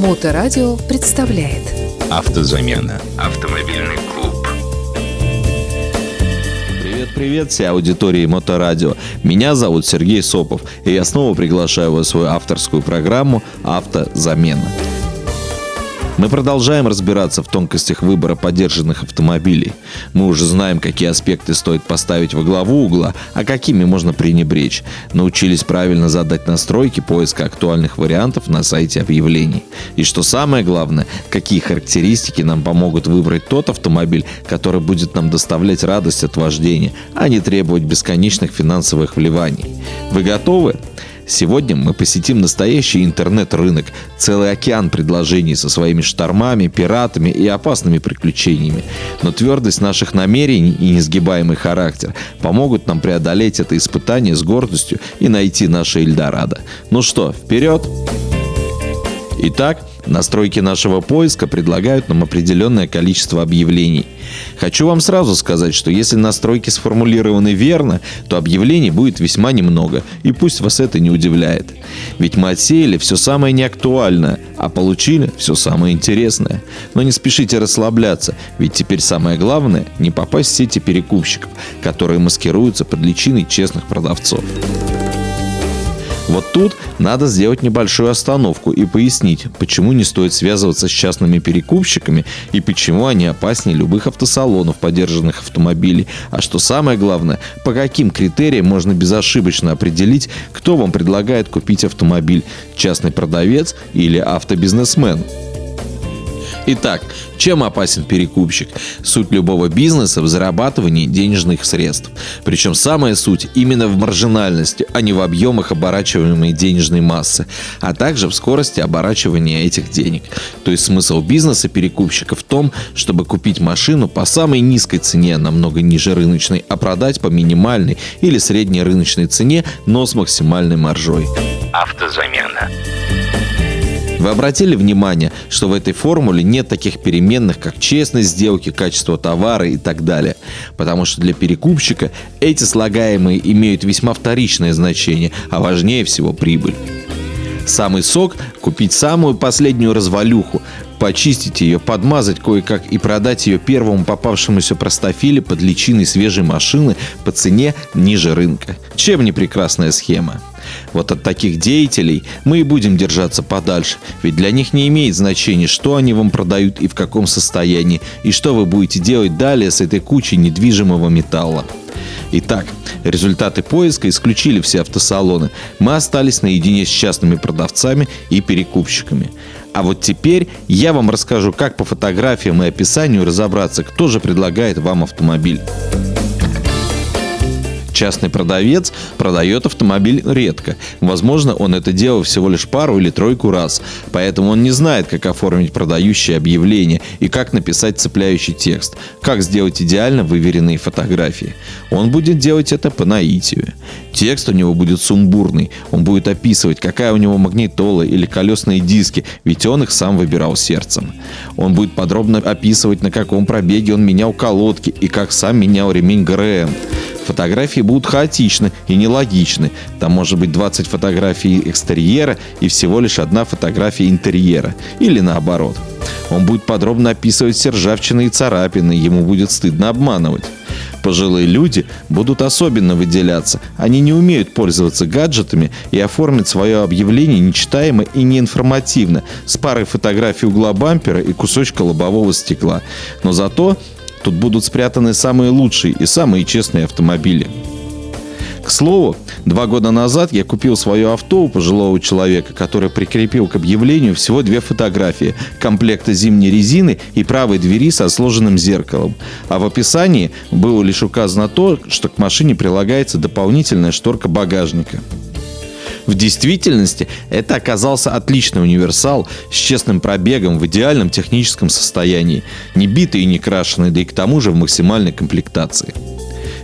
Моторадио представляет Автозамена. Автомобильный клуб. Привет-привет всей аудитории Моторадио. Меня зовут Сергей Сопов, и я снова приглашаю вас в свою авторскую программу «Автозамена». Мы продолжаем разбираться в тонкостях выбора поддержанных автомобилей. Мы уже знаем, какие аспекты стоит поставить во главу угла, а какими можно пренебречь. Научились правильно задать настройки поиска актуальных вариантов на сайте объявлений. И что самое главное, какие характеристики нам помогут выбрать тот автомобиль, который будет нам доставлять радость от вождения, а не требовать бесконечных финансовых вливаний. Вы готовы? Сегодня мы посетим настоящий интернет-рынок, целый океан предложений со своими штормами, пиратами и опасными приключениями. Но твердость наших намерений и несгибаемый характер помогут нам преодолеть это испытание с гордостью и найти наше Эльдорадо. Ну что, вперед! Итак, Настройки нашего поиска предлагают нам определенное количество объявлений. Хочу вам сразу сказать, что если настройки сформулированы верно, то объявлений будет весьма немного, и пусть вас это не удивляет. Ведь мы отсеяли все самое неактуальное, а получили все самое интересное. Но не спешите расслабляться, ведь теперь самое главное – не попасть в сети перекупщиков, которые маскируются под личиной честных продавцов. Вот тут надо сделать небольшую остановку и пояснить, почему не стоит связываться с частными перекупщиками и почему они опаснее любых автосалонов подержанных автомобилей. А что самое главное, по каким критериям можно безошибочно определить, кто вам предлагает купить автомобиль – частный продавец или автобизнесмен. Итак, чем опасен перекупщик? Суть любого бизнеса в зарабатывании денежных средств. Причем самая суть именно в маржинальности, а не в объемах оборачиваемой денежной массы, а также в скорости оборачивания этих денег. То есть смысл бизнеса перекупщика в том, чтобы купить машину по самой низкой цене, намного ниже рыночной, а продать по минимальной или средней рыночной цене, но с максимальной маржой. Автозамена. Вы обратили внимание, что в этой формуле нет таких переменных, как честность сделки, качество товара и так далее. Потому что для перекупщика эти слагаемые имеют весьма вторичное значение, а важнее всего прибыль. Самый сок – купить самую последнюю развалюху, почистить ее, подмазать кое-как и продать ее первому попавшемуся простофиле под личиной свежей машины по цене ниже рынка. Чем не прекрасная схема? Вот от таких деятелей мы и будем держаться подальше, ведь для них не имеет значения, что они вам продают и в каком состоянии, и что вы будете делать далее с этой кучей недвижимого металла. Итак, результаты поиска исключили все автосалоны. Мы остались наедине с частными продавцами и перекупщиками. А вот теперь я вам расскажу, как по фотографиям и описанию разобраться, кто же предлагает вам автомобиль. Частный продавец продает автомобиль редко. Возможно, он это делал всего лишь пару или тройку раз. Поэтому он не знает, как оформить продающее объявление и как написать цепляющий текст, как сделать идеально выверенные фотографии. Он будет делать это по наитию. Текст у него будет сумбурный. Он будет описывать, какая у него магнитола или колесные диски, ведь он их сам выбирал сердцем. Он будет подробно описывать, на каком пробеге он менял колодки и как сам менял ремень ГРМ. Фотографии будут хаотичны и нелогичны. Там может быть 20 фотографий экстерьера и всего лишь одна фотография интерьера. Или наоборот. Он будет подробно описывать все ржавчины и царапины, ему будет стыдно обманывать. Пожилые люди будут особенно выделяться. Они не умеют пользоваться гаджетами и оформить свое объявление нечитаемо и неинформативно, с парой фотографий угла бампера и кусочка лобового стекла. Но зато Тут будут спрятаны самые лучшие и самые честные автомобили. К слову, два года назад я купил свое авто у пожилого человека, который прикрепил к объявлению всего две фотографии комплекта зимней резины и правой двери со сложенным зеркалом. А в описании было лишь указано то, что к машине прилагается дополнительная шторка багажника. В действительности это оказался отличный универсал с честным пробегом в идеальном техническом состоянии, не битый и не крашеный, да и к тому же в максимальной комплектации.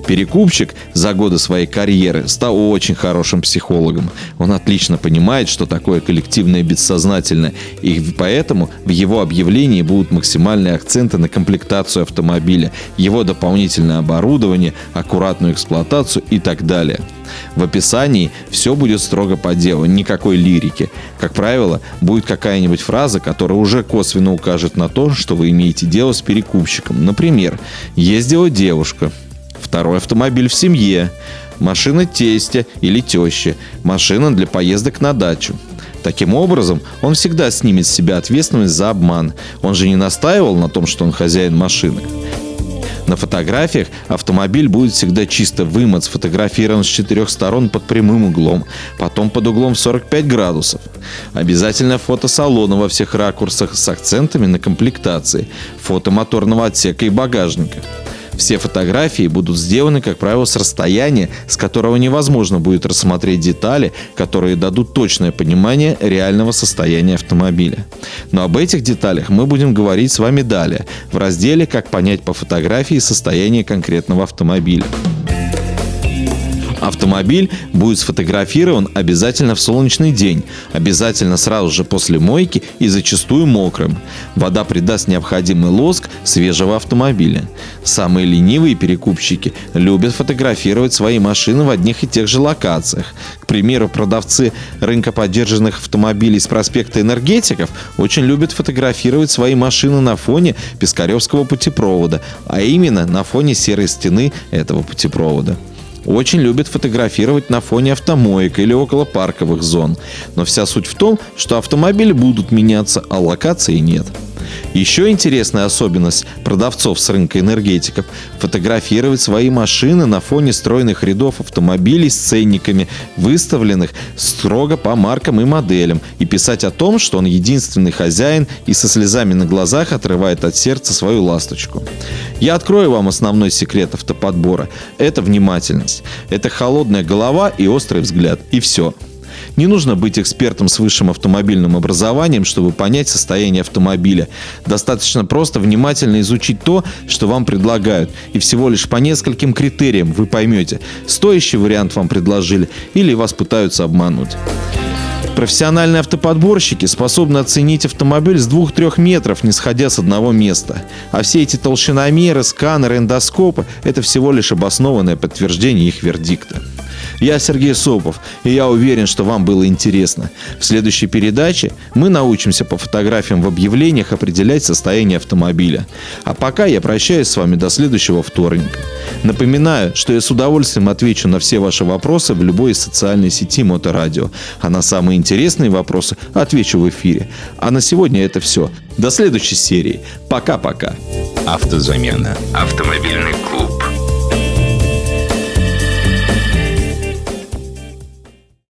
Перекупщик за годы своей карьеры стал очень хорошим психологом. Он отлично понимает, что такое коллективное бессознательное, и поэтому в его объявлении будут максимальные акценты на комплектацию автомобиля, его дополнительное оборудование, аккуратную эксплуатацию и так далее. В описании все будет строго по делу, никакой лирики. Как правило, будет какая-нибудь фраза, которая уже косвенно укажет на то, что вы имеете дело с перекупщиком. Например, «Ездила девушка», «Второй автомобиль в семье», «Машина тестя или тещи», «Машина для поездок на дачу». Таким образом, он всегда снимет с себя ответственность за обман. Он же не настаивал на том, что он хозяин машины. На фотографиях автомобиль будет всегда чисто вымыт, сфотографирован с четырех сторон под прямым углом, потом под углом в 45 градусов. Обязательно фото салона во всех ракурсах с акцентами на комплектации, фото моторного отсека и багажника. Все фотографии будут сделаны, как правило, с расстояния, с которого невозможно будет рассмотреть детали, которые дадут точное понимание реального состояния автомобиля. Но об этих деталях мы будем говорить с вами далее, в разделе «Как понять по фотографии состояние конкретного автомобиля». Автомобиль будет сфотографирован обязательно в солнечный день, обязательно сразу же после мойки и зачастую мокрым. Вода придаст необходимый лоск свежего автомобиля. Самые ленивые перекупщики любят фотографировать свои машины в одних и тех же локациях. К примеру, продавцы рынка поддержанных автомобилей с проспекта энергетиков очень любят фотографировать свои машины на фоне Пискаревского путепровода, а именно на фоне серой стены этого путепровода очень любят фотографировать на фоне автомоек или около парковых зон. Но вся суть в том, что автомобили будут меняться, а локации нет. Еще интересная особенность продавцов с рынка энергетиков – фотографировать свои машины на фоне стройных рядов автомобилей с ценниками, выставленных строго по маркам и моделям, и писать о том, что он единственный хозяин и со слезами на глазах отрывает от сердца свою ласточку. Я открою вам основной секрет автоподбора. Это внимательность. Это холодная голова и острый взгляд. И все. Не нужно быть экспертом с высшим автомобильным образованием, чтобы понять состояние автомобиля. Достаточно просто внимательно изучить то, что вам предлагают. И всего лишь по нескольким критериям вы поймете, стоящий вариант вам предложили или вас пытаются обмануть. Профессиональные автоподборщики способны оценить автомобиль с 2-3 метров, не сходя с одного места. А все эти толщиномеры, сканеры, эндоскопы – это всего лишь обоснованное подтверждение их вердикта. Я Сергей Сопов, и я уверен, что вам было интересно. В следующей передаче мы научимся по фотографиям в объявлениях определять состояние автомобиля. А пока я прощаюсь с вами до следующего вторника. Напоминаю, что я с удовольствием отвечу на все ваши вопросы в любой из социальной сети Моторадио. А на самые интересные вопросы отвечу в эфире. А на сегодня это все. До следующей серии. Пока-пока. Автозамена. Автомобильный клуб.